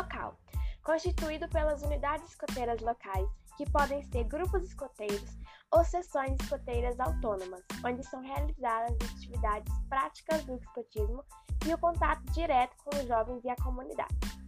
local, constituído pelas unidades escoteiras locais, que podem ser grupos escoteiros ou sessões escoteiras autônomas, onde são realizadas atividades práticas do escotismo e o contato direto com os jovens e a comunidade.